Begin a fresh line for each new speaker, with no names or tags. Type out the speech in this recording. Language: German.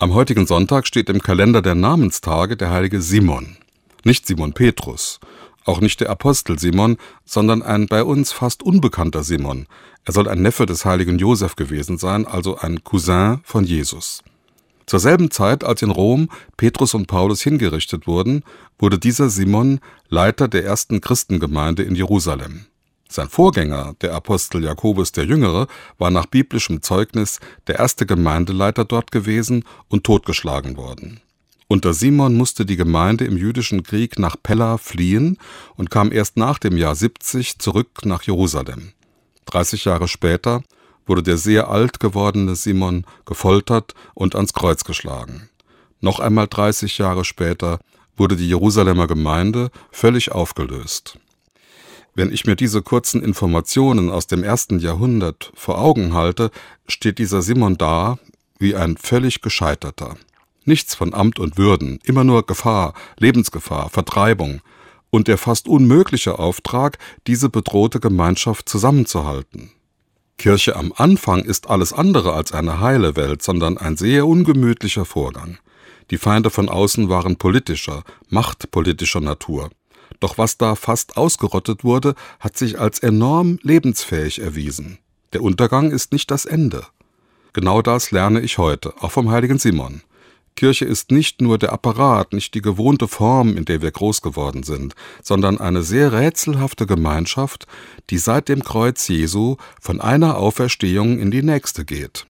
Am heutigen Sonntag steht im Kalender der Namenstage der heilige Simon. Nicht Simon Petrus, auch nicht der Apostel Simon, sondern ein bei uns fast unbekannter Simon. Er soll ein Neffe des heiligen Josef gewesen sein, also ein Cousin von Jesus. Zur selben Zeit, als in Rom Petrus und Paulus hingerichtet wurden, wurde dieser Simon Leiter der ersten Christengemeinde in Jerusalem. Sein Vorgänger, der Apostel Jakobus der Jüngere, war nach biblischem Zeugnis der erste Gemeindeleiter dort gewesen und totgeschlagen worden. Unter Simon musste die Gemeinde im jüdischen Krieg nach Pella fliehen und kam erst nach dem Jahr 70 zurück nach Jerusalem. 30 Jahre später wurde der sehr alt gewordene Simon gefoltert und ans Kreuz geschlagen. Noch einmal 30 Jahre später wurde die Jerusalemer Gemeinde völlig aufgelöst. Wenn ich mir diese kurzen Informationen aus dem ersten Jahrhundert vor Augen halte, steht dieser Simon da wie ein völlig gescheiterter. Nichts von Amt und Würden, immer nur Gefahr, Lebensgefahr, Vertreibung und der fast unmögliche Auftrag, diese bedrohte Gemeinschaft zusammenzuhalten. Kirche am Anfang ist alles andere als eine heile Welt, sondern ein sehr ungemütlicher Vorgang. Die Feinde von außen waren politischer, machtpolitischer Natur. Doch was da fast ausgerottet wurde, hat sich als enorm lebensfähig erwiesen. Der Untergang ist nicht das Ende. Genau das lerne ich heute, auch vom heiligen Simon. Kirche ist nicht nur der Apparat, nicht die gewohnte Form, in der wir groß geworden sind, sondern eine sehr rätselhafte Gemeinschaft, die seit dem Kreuz Jesu von einer Auferstehung in die nächste geht.